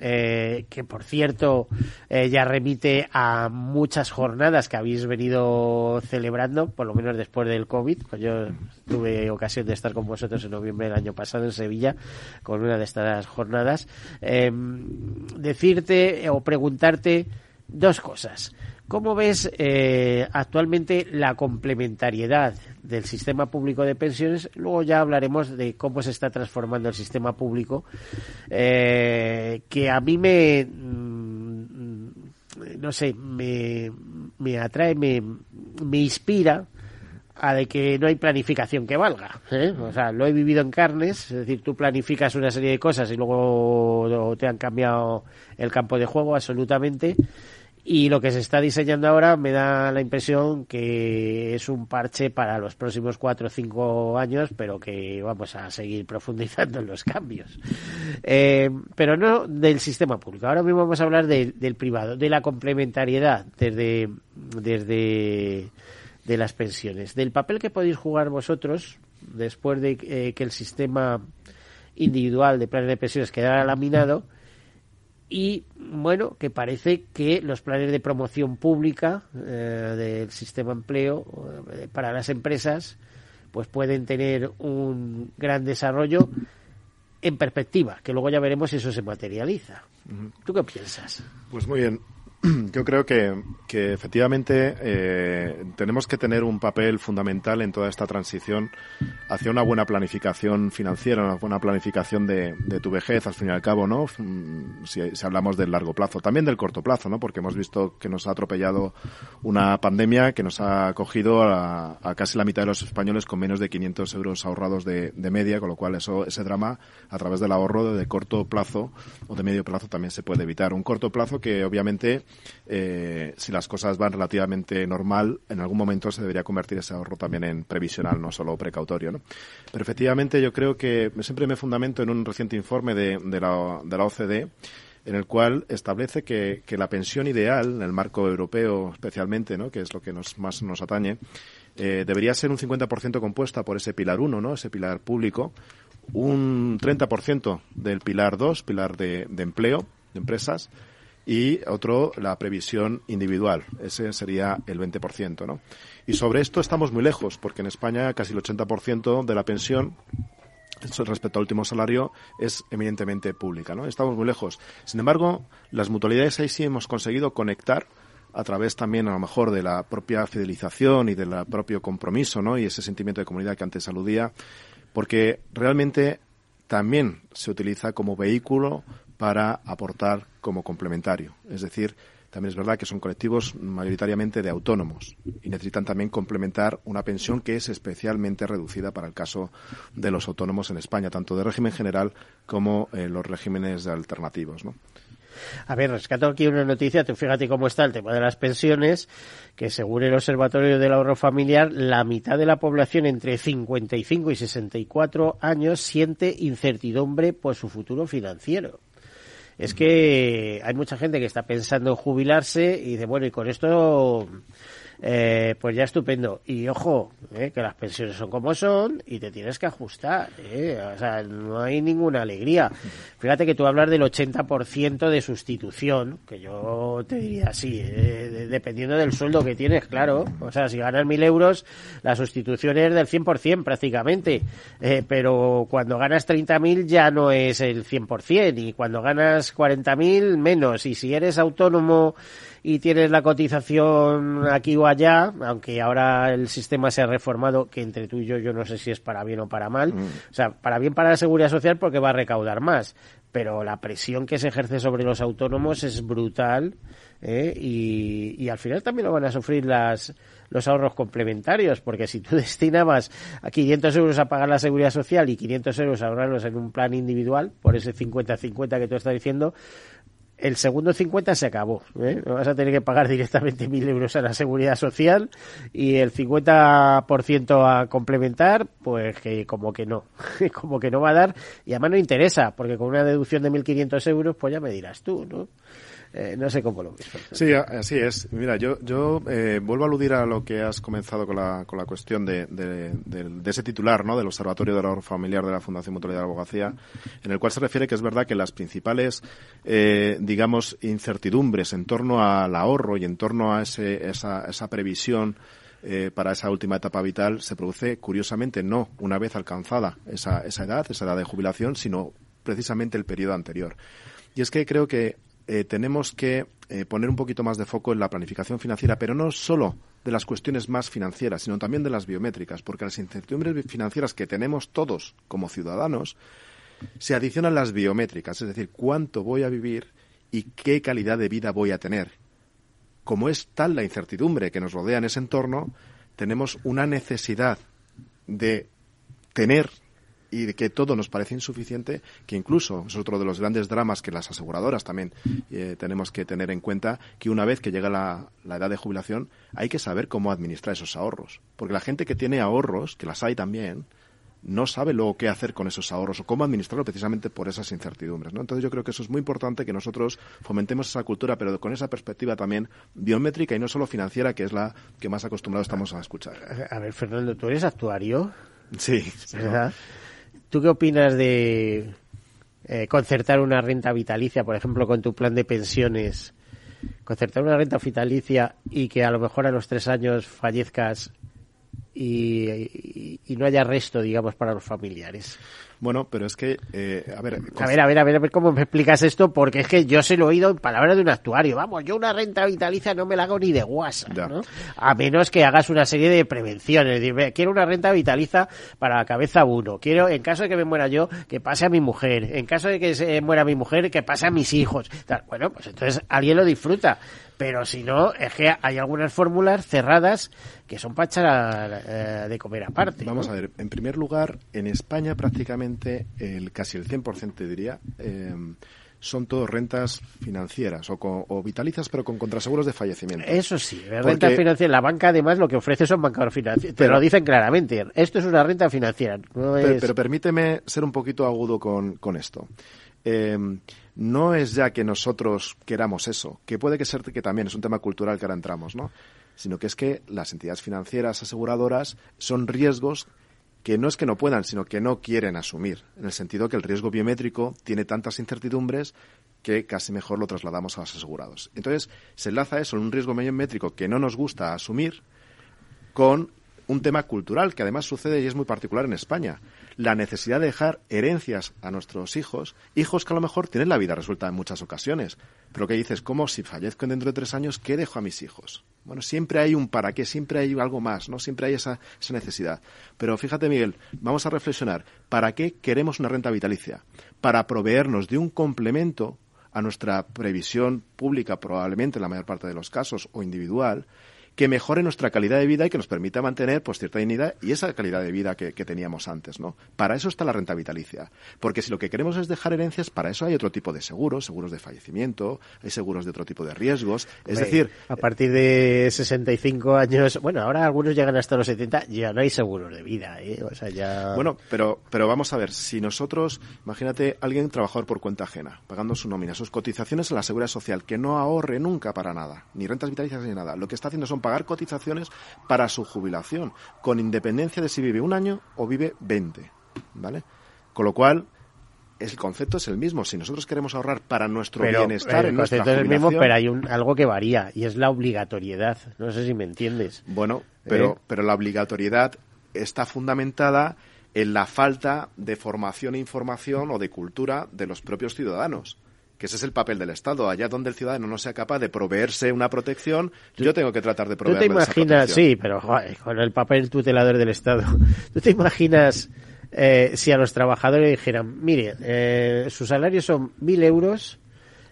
eh, que por cierto eh, ya remite a muchas jornadas que habéis venido celebrando, por lo menos después del COVID. Pues yo tuve ocasión de estar con vosotros en noviembre del año pasado en Sevilla con una de estas jornadas. Em, decirte o preguntarte dos cosas. ¿Cómo ves eh, actualmente la complementariedad del sistema público de pensiones? Luego ya hablaremos de cómo se está transformando el sistema público, eh, que a mí me, mm, no sé, me, me atrae, me, me inspira a de que no hay planificación que valga. ¿eh? O sea, lo he vivido en carnes, es decir, tú planificas una serie de cosas y luego te han cambiado el campo de juego absolutamente y lo que se está diseñando ahora me da la impresión que es un parche para los próximos cuatro o cinco años, pero que vamos a seguir profundizando en los cambios. Eh, pero no del sistema público. Ahora mismo vamos a hablar del privado, de la complementariedad desde, desde de las pensiones, del papel que podéis jugar vosotros después de eh, que el sistema individual de planes de pensiones quedara laminado y bueno, que parece que los planes de promoción pública eh, del sistema empleo eh, para las empresas pues pueden tener un gran desarrollo en perspectiva, que luego ya veremos si eso se materializa. ¿Tú qué piensas? Pues muy bien. Yo creo que, que efectivamente eh, tenemos que tener un papel fundamental en toda esta transición hacia una buena planificación financiera, una buena planificación de, de tu vejez, al fin y al cabo, ¿no? Mm, si, si, hablamos del largo plazo, también del corto plazo, ¿no? Porque hemos visto que nos ha atropellado una pandemia que nos ha cogido a, a casi la mitad de los españoles con menos de 500 euros ahorrados de, de, media, con lo cual eso, ese drama, a través del ahorro de corto plazo o de medio plazo, también se puede evitar. Un corto plazo que obviamente eh, si las cosas van relativamente normal, en algún momento se debería convertir ese ahorro también en previsional, no solo precautorio. ¿no? Pero efectivamente yo creo que siempre me fundamento en un reciente informe de, la, de OCDE en el cual establece que, la pensión ideal, en el marco europeo especialmente, ¿no? que es lo que nos, más nos atañe, eh, debería ser un 50% compuesta por ese pilar 1, ¿no? ese pilar público, un 30% del pilar 2, pilar de empleo, de empresas, y otro la previsión individual. Ese sería el 20%, ¿no? Y sobre esto estamos muy lejos, porque en España casi el 80% de la pensión respecto al último salario es eminentemente pública, ¿no? Estamos muy lejos. Sin embargo, las mutualidades ahí sí hemos conseguido conectar a través también a lo mejor de la propia fidelización y del propio compromiso, ¿no? Y ese sentimiento de comunidad que antes aludía, porque realmente también se utiliza como vehículo para aportar como complementario. Es decir, también es verdad que son colectivos mayoritariamente de autónomos y necesitan también complementar una pensión que es especialmente reducida para el caso de los autónomos en España, tanto de régimen general como eh, los regímenes alternativos. A ver, rescato aquí una noticia, fíjate cómo está el tema de las pensiones, que según el Observatorio del Ahorro Familiar, la mitad de la población entre 55 y 64 años siente incertidumbre por su futuro financiero es que hay mucha gente que está pensando en jubilarse y dice, bueno, y con esto eh, pues ya estupendo. Y ojo, eh, que las pensiones son como son y te tienes que ajustar. Eh. O sea, no hay ninguna alegría. Fíjate que tú hablas del 80% de sustitución, que yo te diría así, eh, dependiendo del sueldo que tienes, claro. O sea, si ganas mil euros, la sustitución es del 100% prácticamente. Eh, pero cuando ganas 30.000 ya no es el 100% y cuando ganas 40.000 menos. Y si eres autónomo y tienes la cotización aquí o allá, aunque ahora el sistema se ha reformado, que entre tú y yo yo no sé si es para bien o para mal, Mm. o sea, para bien para la seguridad social porque va a recaudar más, pero la presión que se ejerce sobre los autónomos es brutal ¿eh? y, y al final también lo van a sufrir las los ahorros complementarios, porque si tú destinabas a 500 euros a pagar la seguridad social y 500 euros a ahorrarlos en un plan individual, por ese 50-50 que tú estás diciendo, el segundo 50 se acabó. ¿eh? Vas a tener que pagar directamente 1.000 euros a la seguridad social y el 50% a complementar, pues que como que no, como que no va a dar y además no interesa, porque con una deducción de 1.500 euros, pues ya me dirás tú, ¿no? Eh, no sé cómo lo ves. Sí, así es. Mira, yo, yo eh, vuelvo a aludir a lo que has comenzado con la, con la cuestión de, de- de ese titular, ¿no? Del Observatorio del Ahorro Familiar de la Fundación Mutualidad de la Abogacía, en el cual se refiere que es verdad que las principales, eh, digamos, incertidumbres en torno al ahorro y en torno a ese, esa, esa previsión eh, para esa última etapa vital se produce, curiosamente, no una vez alcanzada esa, esa edad, esa edad de jubilación, sino precisamente el periodo anterior. Y es que creo que eh, tenemos que eh, poner un poquito más de foco en la planificación financiera, pero no solo de las cuestiones más financieras, sino también de las biométricas, porque las incertidumbres financieras que tenemos todos como ciudadanos se adicionan las biométricas, es decir, cuánto voy a vivir y qué calidad de vida voy a tener. Como es tal la incertidumbre que nos rodea en ese entorno, tenemos una necesidad de tener y de que todo nos parece insuficiente, que incluso es otro de los grandes dramas que las aseguradoras también eh, tenemos que tener en cuenta, que una vez que llega la, la edad de jubilación hay que saber cómo administrar esos ahorros. Porque la gente que tiene ahorros, que las hay también, no sabe luego qué hacer con esos ahorros o cómo administrarlo precisamente por esas incertidumbres. ¿no? Entonces yo creo que eso es muy importante que nosotros fomentemos esa cultura, pero con esa perspectiva también biométrica y no solo financiera, que es la que más acostumbrados estamos a escuchar. A ver, Fernando, ¿tú eres actuario? Sí. ¿Verdad? ¿Tú qué opinas de eh, concertar una renta vitalicia, por ejemplo, con tu plan de pensiones? Concertar una renta vitalicia y que a lo mejor a los tres años fallezcas y, y- y no haya resto, digamos, para los familiares. Bueno, pero es que, eh, a ver, A ver, a ver, a ver, a ver cómo me explicas esto, porque es que yo se lo he oído en palabras de un actuario. Vamos, yo una renta vitalicia no me la hago ni de guasa, ¿no? A menos que hagas una serie de prevenciones. Es decir, ve, quiero una renta vitaliza para la cabeza uno. Quiero, en caso de que me muera yo, que pase a mi mujer. En caso de que se muera mi mujer, que pase a mis hijos. Bueno, pues entonces alguien lo disfruta. Pero si no, es que hay algunas fórmulas cerradas que son para echar eh, de comer aparte. Vamos ¿no? a ver, en primer lugar, en España prácticamente el casi el 100% te diría eh, son todo rentas financieras o, con- o vitalizas pero con contraseguros de fallecimiento. Eso sí, la Porque- renta financiera. La banca además lo que ofrece son bancos financieros. Te lo dicen claramente. Esto es una renta financiera. No Pero, permíteme ser un poquito agudo con, con esto. Eh, no es ya que nosotros queramos eso, que puede que ser que también es un tema cultural que ahora entramos, ¿no? Sino que es que las entidades financieras aseguradoras son riesgos que no es que no puedan, sino que no quieren asumir, en el sentido que el riesgo biométrico tiene tantas incertidumbres que casi mejor lo trasladamos a los asegurados. Entonces, se enlaza eso en un riesgo biométrico que no nos gusta asumir con un tema cultural que además sucede y es muy particular en España. La necesidad de dejar herencias a nuestros hijos, hijos que a lo mejor tienen la vida resuelta en muchas ocasiones. Pero que dices, ¿cómo si fallezco dentro de tres años, qué dejo a mis hijos? Bueno, siempre hay un para qué, siempre hay algo más, ¿no? Siempre hay esa, esa necesidad. Pero fíjate, Miguel, vamos a reflexionar. ¿Para qué queremos una renta vitalicia? Para proveernos de un complemento a nuestra previsión pública, probablemente en la mayor parte de los casos, o individual, que mejore nuestra calidad de vida y que nos permita mantener pues cierta dignidad y esa calidad de vida que, que teníamos antes, ¿no? Para eso está la renta vitalicia. Porque si lo que queremos es dejar herencias, para eso hay otro tipo de seguros, seguros de fallecimiento, hay seguros de otro tipo de riesgos. Es Hombre, decir, a partir de 65 años, bueno, ahora algunos llegan hasta los 70, ya no hay seguros de vida, ¿eh? O sea, ya... Bueno, pero, pero vamos a ver, si nosotros, imagínate alguien trabajador por cuenta ajena, pagando su nómina, sus cotizaciones a la seguridad social, que no ahorre nunca para nada, ni rentas vitalicias ni nada, lo que está haciendo son pagar cotizaciones para su jubilación, con independencia de si vive un año o vive 20, ¿vale? Con lo cual, el concepto es el mismo. Si nosotros queremos ahorrar para nuestro bienestar, el en nuestra concepto es el mismo, pero hay un, algo que varía y es la obligatoriedad. No sé si me entiendes. Bueno, pero, ¿Eh? pero la obligatoriedad está fundamentada en la falta de formación e información o de cultura de los propios ciudadanos. Que ese es el papel del Estado. Allá donde el ciudadano no sea capaz de proveerse una protección, yo tengo que tratar de Tú te esa imaginas, sí, pero joder, con el papel tutelador del Estado, ¿tú te imaginas eh, si a los trabajadores dijeran, mire, eh, su salario son mil euros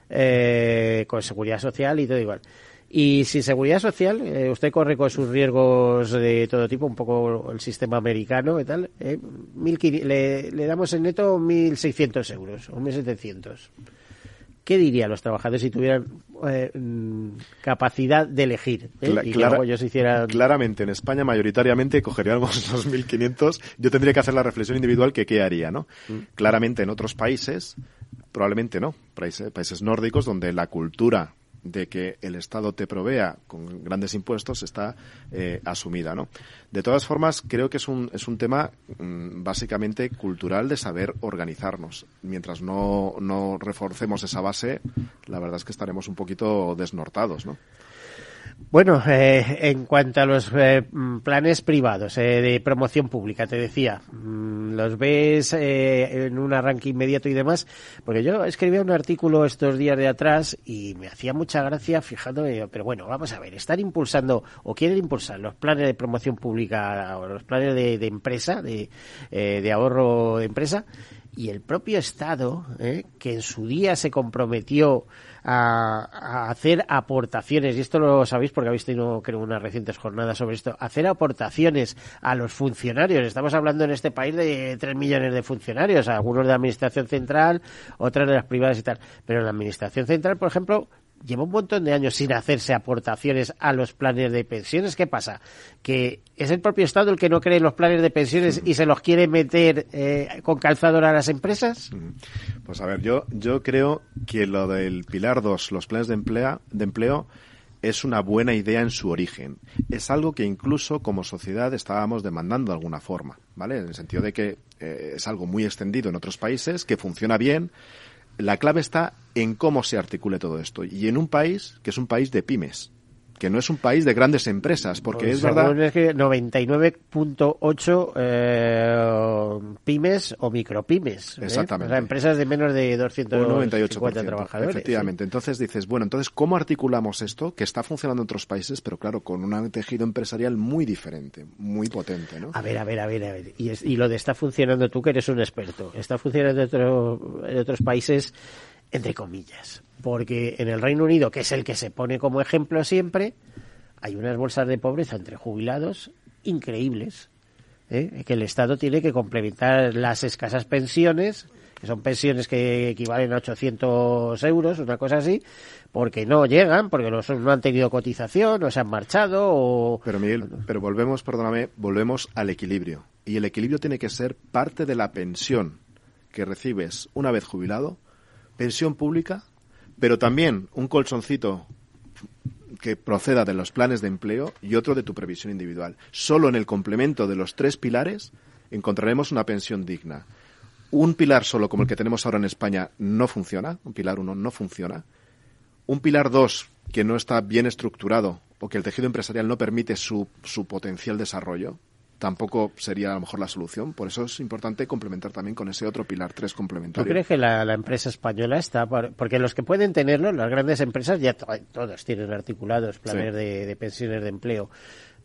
eh, con seguridad social y todo igual? Y sin seguridad social, eh, usted corre con sus riesgos de todo tipo, un poco el sistema americano y tal. eh, 1.500 le, le damos en neto 1.600 euros o 1.700. ¿Qué dirían los trabajadores si tuvieran eh, mm, capacidad de elegir? eh? Cla- y que luego ellos hicieran Claramente, en España mayoritariamente cogeríamos los 1.500. Yo tendría que hacer la reflexión individual que qué haría, ¿no? Mm. Claramente en otros países, probablemente no. Países, países nórdicos donde la cultura de que el Estado te provea con grandes impuestos está eh, asumida, ¿no? De todas formas, creo que es un, es un tema mm, básicamente cultural de saber organizarnos. Mientras no, no reforcemos esa base, la verdad es que estaremos un poquito desnortados, ¿no? Bueno, eh, en cuanto a los eh, planes privados eh, de promoción pública, te decía, mm, los ves eh, en un arranque inmediato y demás, porque yo escribía un artículo estos días de atrás y me hacía mucha gracia fijándome, pero bueno, vamos a ver, están impulsando o quieren impulsar los planes de promoción pública o los planes de, de empresa, de, eh, de ahorro de empresa, y el propio Estado, ¿eh? que en su día se comprometió a, a hacer aportaciones, y esto lo sabéis porque habéis tenido, creo, unas recientes jornadas sobre esto, hacer aportaciones a los funcionarios. Estamos hablando en este país de 3 millones de funcionarios, algunos de la Administración Central, otros de las privadas y tal. Pero en la Administración Central, por ejemplo, lleva un montón de años sin hacerse aportaciones a los planes de pensiones. ¿Qué pasa? Que es el propio Estado el que no cree en los planes de pensiones y se los quiere meter eh, con calzador a las empresas. Pues a ver, yo, yo creo que lo del Pilar 2, los planes de, emplea, de empleo, es una buena idea en su origen. Es algo que incluso como sociedad estábamos demandando de alguna forma, ¿vale? En el sentido de que eh, es algo muy extendido en otros países, que funciona bien. La clave está en cómo se articule todo esto. Y en un país que es un país de pymes, que no es un país de grandes empresas, porque Pues es verdad... es que 99.8 eh, pymes o micropymes. ¿eh? Exactamente. O sea, empresas de menos de Un 250 98%, trabajadores. Efectivamente. Entonces dices, bueno, entonces, ¿cómo articulamos esto? Que está funcionando en otros países, pero claro, con un tejido empresarial muy diferente, muy potente, ¿no? A ver, a ver, a ver, a ver. Y, es- y lo de está funcionando tú, que eres un experto. Está funcionando en, otro- en otros países, entre comillas. Porque en el Reino Unido, que es el que se pone como ejemplo siempre, hay unas bolsas de pobreza entre jubilados increíbles. ¿eh? Que el Estado tiene que complementar las escasas pensiones, que son pensiones que equivalen a 800 euros, una cosa así, porque no llegan, porque los no han tenido cotización, o se han marchado, o... Pero Miguel, pero volvemos, perdóname, volvemos al equilibrio. Y el equilibrio tiene que ser parte de la pensión que recibes una vez jubilado, pensión pública, pero también un colchoncito que proceda de los planes de empleo y otro de tu previsión individual. Solo en el complemento de los tres pilares encontraremos una pensión digna. Un pilar solo como el que tenemos ahora en España no funciona, un pilar uno no funciona. Un pilar dos que no está bien estructurado o que el tejido empresarial no permite su, su potencial desarrollo, tampoco sería a lo mejor la solución. Por eso es importante complementar también con ese otro pilar tres ¿Tú complementario. crees que la, la empresa española está? por- porque los que pueden tenerlo, las grandes empresas, ya to- todos tienen articulados planes Sí. de, de pensiones de empleo.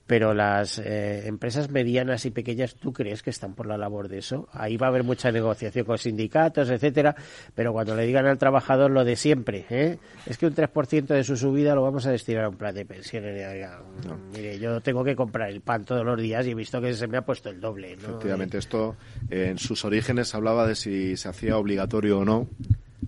Pero las eh, empresas medianas y pequeñas, ¿tú crees que están por la labor de eso? Ahí va a haber mucha negociación con sindicatos, etcétera, pero cuando le digan al trabajador lo de siempre, ¿eh? es que un 3% de su subida lo vamos a destinar a un plan de pensiones. Oiga, Mire, yo tengo que comprar el pan todos los días y he visto que se me ha puesto el doble. ¿no? Efectivamente, esto eh, en sus orígenes hablaba de si se hacía obligatorio o no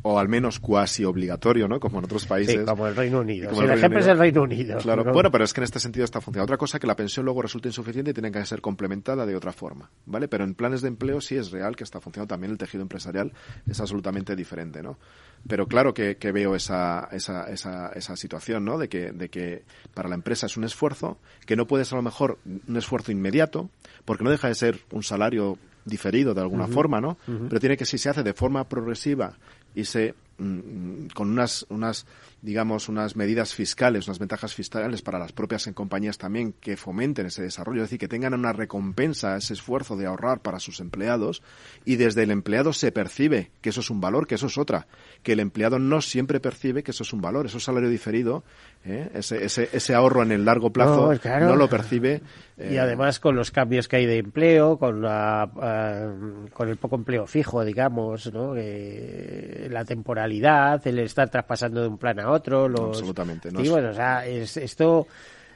o al menos cuasi obligatorio, ¿no? Como en otros países. Sí, como el Reino Unido. Como el, Reino ejemplo Unido. es el Reino Unido. Claro, ¿no? bueno, pero es que en este sentido está funcionando. Otra cosa que la pensión luego resulta insuficiente y tiene que ser complementada de otra forma, ¿vale? Pero en planes de empleo sí es real que está funcionando también el tejido empresarial, es absolutamente diferente, ¿no? Pero claro que, que veo esa, esa, esa, esa situación, ¿no? De que, de que para la empresa es un esfuerzo, que no puede ser a lo mejor un esfuerzo inmediato, porque no deja de ser un salario diferido de alguna forma, ¿no? Pero tiene que, si se hace de forma progresiva y se mm, con unas, unas digamos, unas medidas fiscales, unas ventajas fiscales para las propias compañías también que fomenten ese desarrollo, es decir, que tengan una recompensa a ese esfuerzo de ahorrar para sus empleados y desde el empleado se percibe que eso es un valor, que eso es otra, que el empleado no siempre percibe que eso es un valor, eso es salario diferido, ¿eh? ese, ese, ese ahorro en el largo plazo No, claro. no lo percibe. Y eh, además con los cambios que hay de empleo, con la, ah, con el poco empleo fijo, digamos, ¿no? Eh, la temporalidad, el estar traspasando de un plan a otro, los absolutamente, no es- o sea, es- esto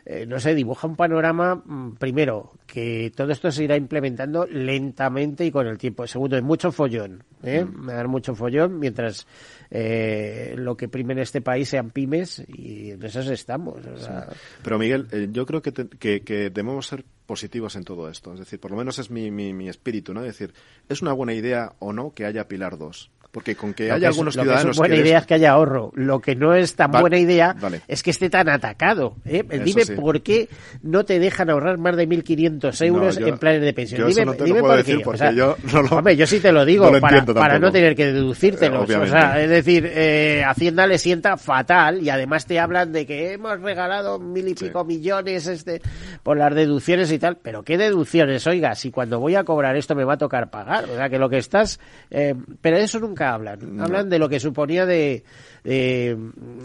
eh, no sé, dibuja un panorama mm, primero que todo esto se irá implementando lentamente y con el tiempo. Segundo, hay mucho follón, ¿eh? Mm. Dar mucho follón mientras eh, lo que prime en este país sean pymes y en esas estamos. o sea, Pero Miguel, eh, yo creo que, te- que, que debemos ser positivos en todo esto. Es decir, por lo menos es mi, mi, mi espíritu, ¿no? Es decir, ¿es una buena idea o no que haya Pilar 2? Porque con que Lo haya que es- algunos lo que ciudadanos es buena que idea es que haya ahorro. Lo que no es tan Va- buena idea vale. es que esté tan atacado. ¿eh? Dime sí. por qué no te dejan ahorrar más de 1.500 euros No, yo- en planes de pensión. yo Dime, eso no te lo dime puedo por decir qué. porque O sea, yo no lo- hombre, yo sí te lo digo lo para, no tener que deducírtelos. Eh, o sea, es decir, eh, Hacienda le sienta fatal y además te hablan de que hemos regalado mil y pico millones este por las deducciones y tal. Pero ¿qué deducciones? Oiga, si cuando voy a cobrar esto me va a tocar pagar. O sea, que lo que estás... eh, pero eso nunca hablan. Hablan de lo que suponía de, de,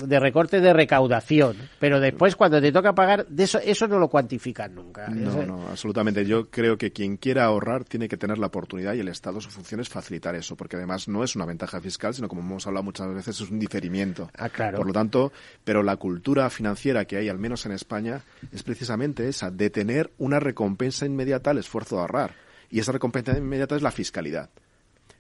de recorte de recaudación. Pero después, cuando te toca pagar, de eso, eso no lo cuantifican nunca. No, no, absolutamente. Yo creo que quien quiera ahorrar tiene que tener la oportunidad y el Estado su función es facilitar eso, porque además no es una ventaja fiscal, sino como hemos hablado muchas veces, es un diferimiento. Ah, claro. Por lo tanto, pero la cultura financiera que hay, al menos en España, es precisamente esa, de tener una recompensa inmediata al esfuerzo de ahorrar. Y esa recompensa inmediata es la fiscalidad.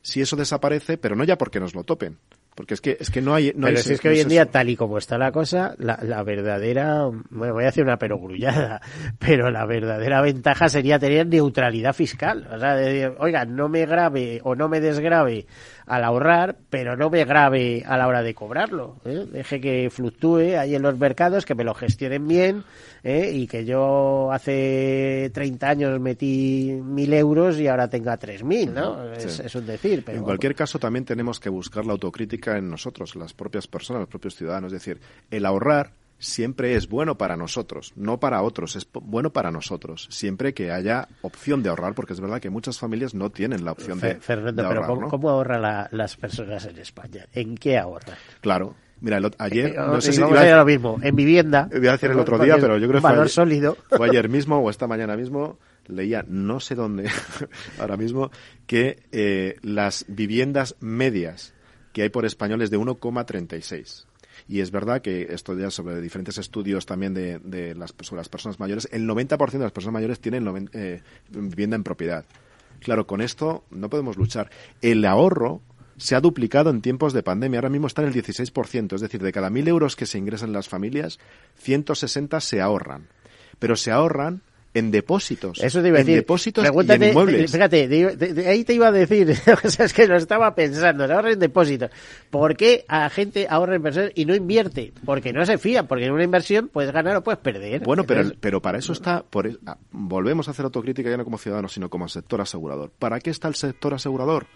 Si eso desaparece, pero no ya porque nos lo topen, porque es que, es que no hay... No Pero hay si es que no hoy en eso. día, tal y como está la cosa, la, la verdadera, bueno, voy a hacer una perogrullada, pero la verdadera ventaja sería tener neutralidad fiscal. O sea, de oiga, no me grave o no me desgrave al ahorrar, pero no me grave a la hora de cobrarlo. ¿eh? Deje que fluctúe ahí en los mercados, que me lo gestionen bien ¿eh? y que yo hace 30 años metí mil euros y ahora tenga 3.000, ¿no? Es, es un decir, pero en cualquier caso, también tenemos que buscar la autocrítica en nosotros, las propias personas, los propios ciudadanos. Es decir, el ahorrar siempre es bueno para nosotros, no para otros, es bueno para nosotros, siempre que haya opción de ahorrar, porque es verdad que muchas familias no tienen la opción de, Fernando, de pero ahorrar, ¿cómo, ¿no? cómo ahorran la- las personas en España? ¿En qué ahorran? Claro. Mira, el ayer, Eh, no sé si iba a lo mismo, en vivienda. Voy a decir el otro día, pero yo creo que un fue valor ayer, sólido. fue ayer mismo o esta mañana mismo, leía no sé dónde, ahora mismo, que eh, las viviendas medias que hay por españoles de 1,36. Y es verdad que esto ya sobre diferentes estudios también de, las, sobre las personas mayores, el 90% de las personas mayores tienen eh, vivienda en propiedad. Claro, con esto no podemos luchar. El ahorro se ha duplicado en tiempos de pandemia. Ahora mismo está en el 16%. Es decir, de cada mil euros que se ingresan las familias, 160 se ahorran. Pero se ahorran en depósitos. Eso te iba a en decir. depósitos y en inmuebles. Fíjate, de, de- de ahí te iba a decir, o sea, es que lo estaba pensando, ahorra en depósitos. ¿Por qué a gente ahorra inversión y no invierte? Porque no se fía, porque en una inversión puedes ganar o puedes perder. Bueno, pero, Entonces, pero para eso está, por, e- ah, volvemos a hacer autocrítica ya no como ciudadanos, sino como sector asegurador. ¿Para qué está el sector asegurador?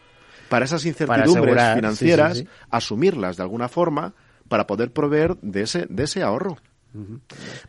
Para esas incertidumbres asegurar, financieras, sí, sí, sí. asumirlas de alguna forma para poder proveer de ese, de ese ahorro.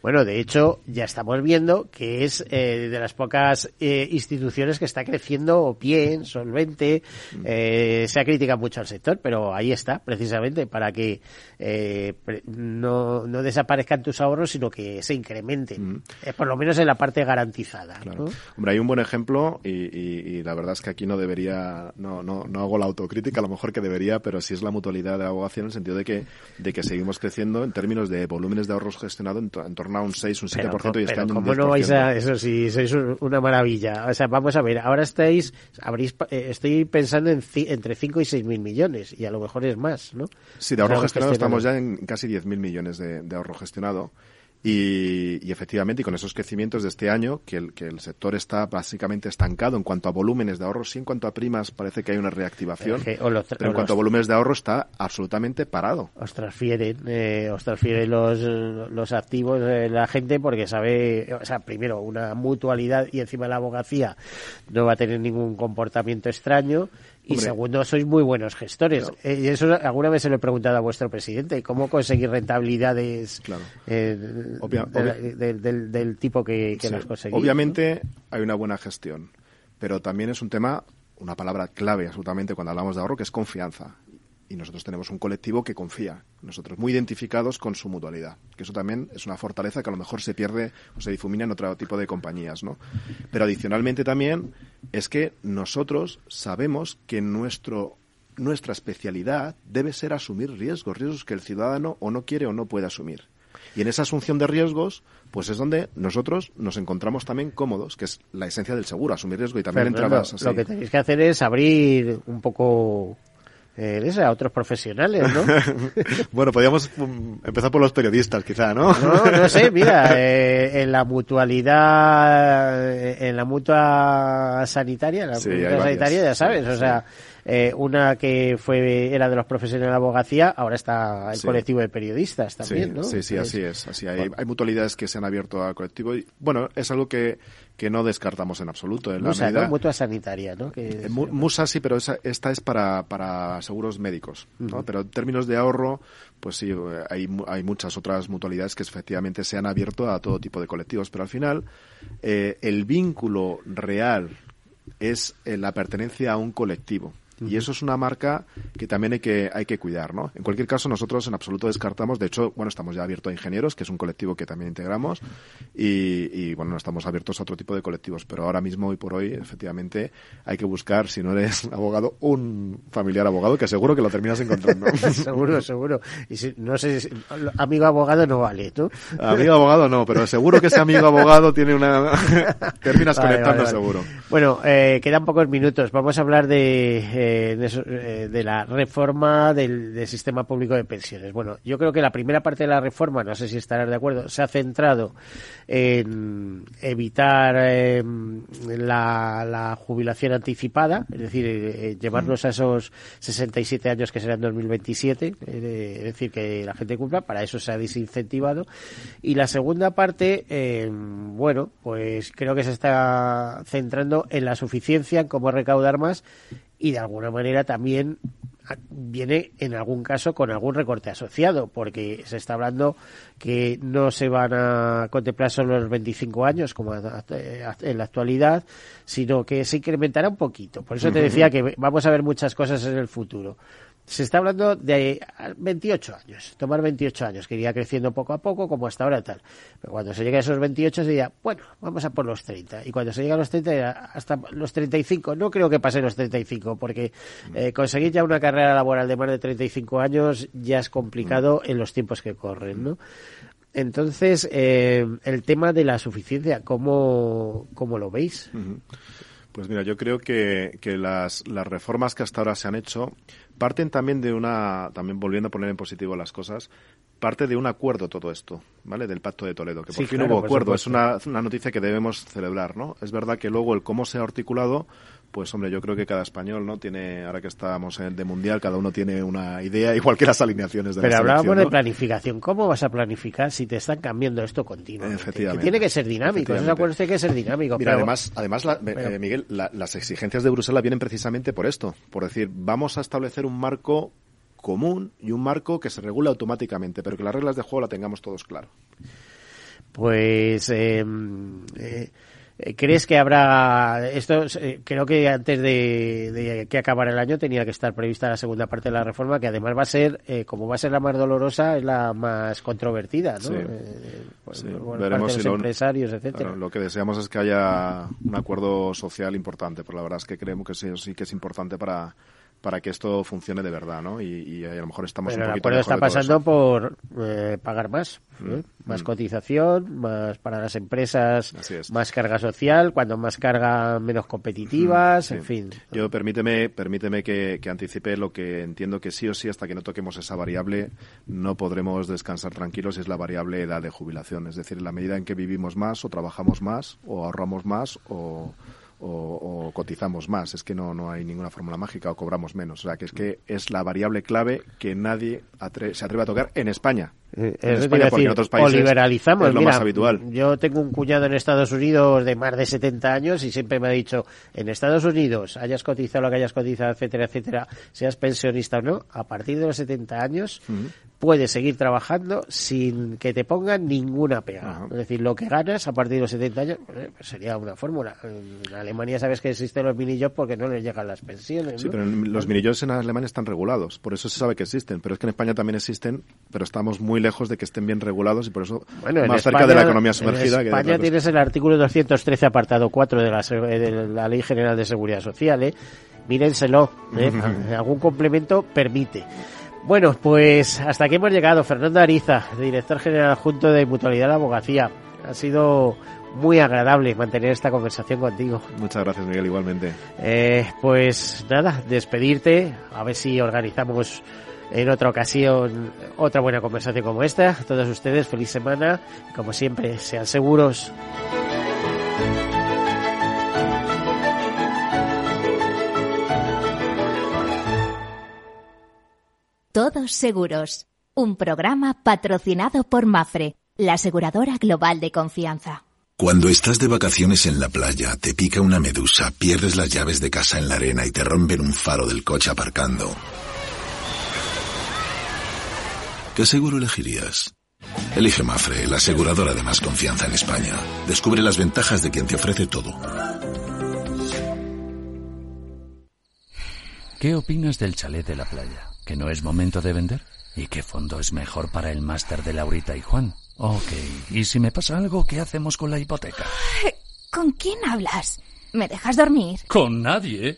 Bueno, de hecho, ya estamos viendo que es eh, de las pocas eh, instituciones que está creciendo bien, solvente. Eh, se ha criticado mucho al sector, pero ahí está, precisamente, para que eh, no, no desaparezcan tus ahorros, sino que se incrementen. Por lo menos en la parte garantizada. ¿no? Hombre, hay un buen ejemplo y, y- y la verdad es que aquí no debería, no, no, no hago la autocrítica, a lo mejor que debería, pero sí es la mutualidad de abogación en el sentido de que, de que seguimos creciendo en términos de volúmenes de ahorros gestionado en, en torno a un 6, un 7% Pero, y este año un ¿cómo no 10%. vais a eso si sois un- una maravilla? O sea, vamos a ver, ahora estáis, habréis, eh, estoy pensando en entre 5 y 6 mil millones y a lo mejor es más, ¿no? Sí, de ahorro gestionado gestionado. estamos ya en casi 10.000 millones de, de ahorro gestionado. Y, y efectivamente, y con esos crecimientos de este año, que el, que el sector está básicamente estancado en cuanto a volúmenes de ahorro, sí en cuanto a primas parece que hay una reactivación, Es que o los pero en cuanto a volúmenes de ahorro está absolutamente parado. os transfieren, eh, os transfieren los, los activos de la gente porque sabe, o sea, primero una mutualidad y encima la abogacía no va a tener ningún comportamiento extraño y Hombre. segundo sois muy buenos gestores. Eh, y eso alguna vez se lo he preguntado a vuestro presidente, ¿cómo conseguir rentabilidades eh, Obvia- de del- del, del tipo que, que Sí. las conseguís? Obviamente hay una buena gestión, pero también es un tema, una palabra clave absolutamente cuando hablamos de ahorro, que es confianza. Y nosotros tenemos un colectivo que confía, nosotros muy identificados con su mutualidad, que eso también es una fortaleza que a lo mejor se pierde o se difumina en otro tipo de compañías, ¿no? Pero adicionalmente también es que nosotros sabemos que nuestro nuestra especialidad debe ser asumir riesgos, riesgos que el ciudadano o no quiere o no puede asumir. Y en esa asunción de riesgos, pues es donde nosotros nos encontramos también cómodos, que es la esencia del seguro, asumir riesgo y también Fernando, entrabas así. lo que tenéis que hacer es abrir un poco eh, a otros profesionales, ¿no? bueno, podríamos um, empezar por los periodistas, quizá, ¿no? No, no sé, mira, eh, en la mutualidad, eh, en la mutua sanitaria, la Sí, mutua sanitaria, ya sí, sabes, o sí. sea, eh, una que fue era de los profesionales de la abogacía, ahora está el colectivo de periodistas también, ¿no? Sí, sí, así es. Así hay, hay mutualidades que se han abierto al colectivo y, bueno, es algo que, que no descartamos en absoluto. En la Musa, medida- ¿no? Mutua sanitaria, ¿no? Que Eh, es- Musa sí, pero esa- esta es para, para seguros médicos, ¿no? Pero en términos de ahorro, pues sí, hay, hay muchas otras mutualidades que efectivamente se han abierto a todo tipo de colectivos, pero al final eh, el vínculo real es eh, la pertenencia a un colectivo. Y eso es una marca que también hay que, hay que cuidar, ¿no? En cualquier caso, nosotros en absoluto descartamos, de hecho, bueno, estamos ya abiertos a ingenieros, que es un colectivo que también integramos, y, y, bueno, no estamos abiertos a otro tipo de colectivos, pero ahora mismo, hoy por hoy, efectivamente, hay que buscar, si no eres abogado, un familiar abogado, que seguro que lo terminas encontrando. seguro, seguro. Y si, no sé, si- amigo abogado no vale, ¿no? Amigo abogado no, pero seguro que ese amigo abogado tiene una... terminas Vale, conectando vale, vale. seguro. Bueno, eh, quedan pocos minutos. Vamos a hablar de, eh, de, eso, eh, de la reforma del, del sistema público de pensiones. Bueno, yo creo que la primera parte de la reforma, no sé si estarás de acuerdo, se ha centrado en evitar eh, la, la jubilación anticipada, es decir, eh, llevarnos a esos 67 años que serán 2027, eh, es decir, que la gente cumpla, para eso se ha desincentivado. Y la segunda parte, eh, bueno, pues creo que se está centrando en la suficiencia, en cómo recaudar más y de alguna manera también viene en algún caso con algún recorte asociado, porque se está hablando que no se van a contemplar solo los 25 años como en la actualidad, sino que se incrementará un poquito. Por eso te decía que vamos a ver muchas cosas en el futuro. Se está hablando de 28 años, tomar 28 años, que iría creciendo poco a poco, como hasta ahora tal. Pero cuando se llegue a esos 28 se diría, bueno, vamos a por los 30. Y cuando se llega a los 30, dirá, hasta los 35. No creo que pase los 35, porque eh, conseguir ya una carrera laboral de más de 35 años ya es complicado en los tiempos que corren, ¿no? Entonces, eh, el tema de la suficiencia, ¿cómo, cómo lo veis? Pues mira, yo creo que, que las, las reformas que hasta ahora se han hecho parten también de una, también volviendo a poner en positivo las cosas, parte de un acuerdo todo esto, ¿vale? Del Pacto de Toledo, que por Sí, fin claro, hubo por acuerdo. Es una, una noticia que debemos celebrar, ¿no? Es verdad que luego el cómo se ha articulado, pues hombre, yo creo que cada español, ¿no? Tiene, ahora que estamos en el de mundial, cada uno tiene una idea, igual que las alineaciones de Pero la hablábamos de planificación. ¿Cómo vas a planificar si te están cambiando esto continuamente? Efectivamente. Que tiene que ser dinámico. Esos Efectivamente. acuerdos tienen que ser dinámicos. Mira, pero- además, además la- pero- eh, Miguel, la- las exigencias de Bruselas vienen precisamente por esto, por decir, vamos a establecer un marco común y un marco que se regule automáticamente, pero que las reglas de juego la tengamos todos claro. Pues, eh, eh, ¿crees que habrá esto? eh, creo que antes de, de que acabara el año tenía que estar prevista la segunda parte de la reforma, que además va a ser, eh, como va a ser la más dolorosa, es la más controvertida, ¿no? Sí. Eh, por- Sí, por parte veremos los si lo- empresarios, etcétera. Claro, lo que deseamos es que haya un acuerdo social importante, pero la verdad es que creemos que sí, sí que es importante para, para que esto funcione de verdad, ¿no? Y, a lo mejor estamos Pero un poquito el acuerdo está pasando por eh, pagar más, ¿eh? mm, más mm. cotización, más para las empresas, más carga social, cuando más carga menos competitivas, mm, en fin. Yo permíteme, permíteme que, que, anticipe lo que entiendo que sí o sí hasta que no toquemos esa variable no podremos descansar tranquilos es la variable edad de jubilación, es decir, en la medida en que vivimos más o trabajamos más o ahorramos más o o, cotizamos más. Es que no, no hay ninguna fórmula mágica o cobramos menos. O sea, que es que es la variable clave que nadie se atreve a tocar en España. Eh, es decir, en otros países o liberalizamos. Es lo más habitual. Yo tengo un cuñado en Estados Unidos de más de 70 años y siempre me ha dicho, en Estados Unidos, hayas cotizado lo que hayas cotizado, etcétera, etcétera, seas pensionista o no, a partir de los 70 años puedes seguir trabajando sin que te pongan ninguna pega. Es decir, lo que ganas a partir de los 70 años pues, pues sería una fórmula. En Alemania sabes que existen los mini-jobs porque no les llegan las pensiones. Sí, pero los mini-jobs en Alemania están regulados, por eso se sabe que existen. Pero es que en España también existen, pero estamos muy lejos de que estén bien regulados y por eso más cerca de la economía sumergida. En España tienes el artículo 213, apartado 4 de la, de la Ley General de Seguridad Social. ¿eh? Mírenselo. ¿eh? Algún complemento permite. Bueno, pues hasta aquí hemos llegado. Fernando Ariza, director general adjunto de Mutualidad de la Abogacía. Ha sido muy agradable mantener esta conversación contigo. Muchas gracias, Miguel, igualmente. Eh, pues nada, despedirte, a ver si organizamos en otra ocasión otra buena conversación como esta. A todos ustedes, feliz semana. Como siempre, sean seguros. Todos Seguros, un programa patrocinado por Mafre, la aseguradora global de confianza. Cuando estás de vacaciones en la playa, te pica una medusa, pierdes las llaves de casa en la arena y te rompen un faro del coche aparcando. ¿Qué seguro elegirías? Elige Mafre, la aseguradora de más confianza en España. Descubre las ventajas de quien te ofrece todo. ¿Qué opinas del chalet de la playa? ¿Que no es momento de vender? ¿Y qué fondo es mejor para el máster de Laurita y Juan? Ok, ¿y si me pasa algo, qué hacemos con la hipoteca? ¿Con quién hablas? ¿Me dejas dormir? Con nadie.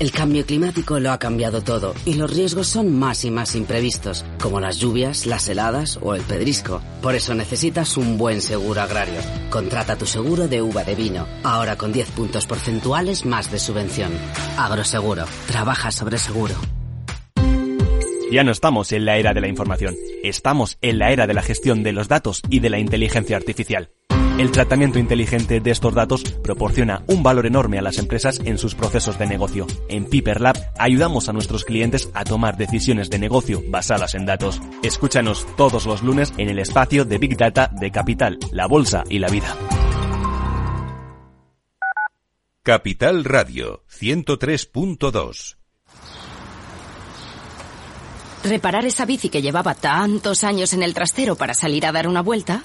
El cambio climático lo ha cambiado todo y los riesgos son más y más imprevistos, como las lluvias, las heladas o el pedrisco. Por eso necesitas un buen seguro agrario. Contrata tu seguro de uva de vino, ahora con 10 puntos porcentuales más de subvención. Agroseguro. Trabaja sobre seguro. Ya no estamos en la era de la información, estamos en la era de la gestión de los datos y de la inteligencia artificial. El tratamiento inteligente de estos datos proporciona un valor enorme a las empresas en sus procesos de negocio. En Piper Lab ayudamos a nuestros clientes a tomar decisiones de negocio basadas en datos. Escúchanos todos los lunes en el espacio de Big Data de Capital, la Bolsa y la Vida. Capital Radio 103.2 Reparar esa bici que llevaba tantos años en el trastero para salir a dar una vuelta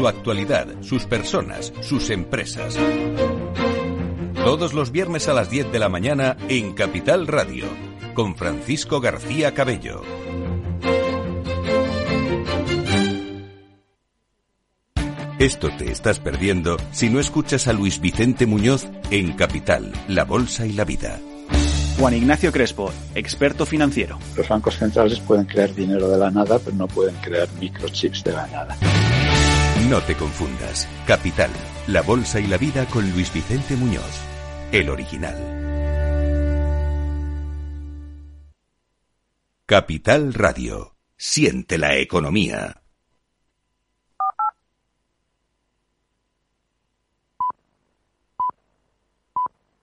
Su actualidad, sus personas, sus empresas. Todos los viernes a las 10 de la mañana en Capital Radio, con Francisco García Cabello. Esto te estás perdiendo si no escuchas a Luis Vicente Muñoz en Capital, La Bolsa y la Vida. Juan Ignacio Crespo, experto financiero. Los bancos centrales pueden crear dinero de la nada, pero no pueden crear microchips de la nada. No te confundas. Capital, La Bolsa y la Vida con Luis Vicente Muñoz, el original. Capital Radio. Siente la economía.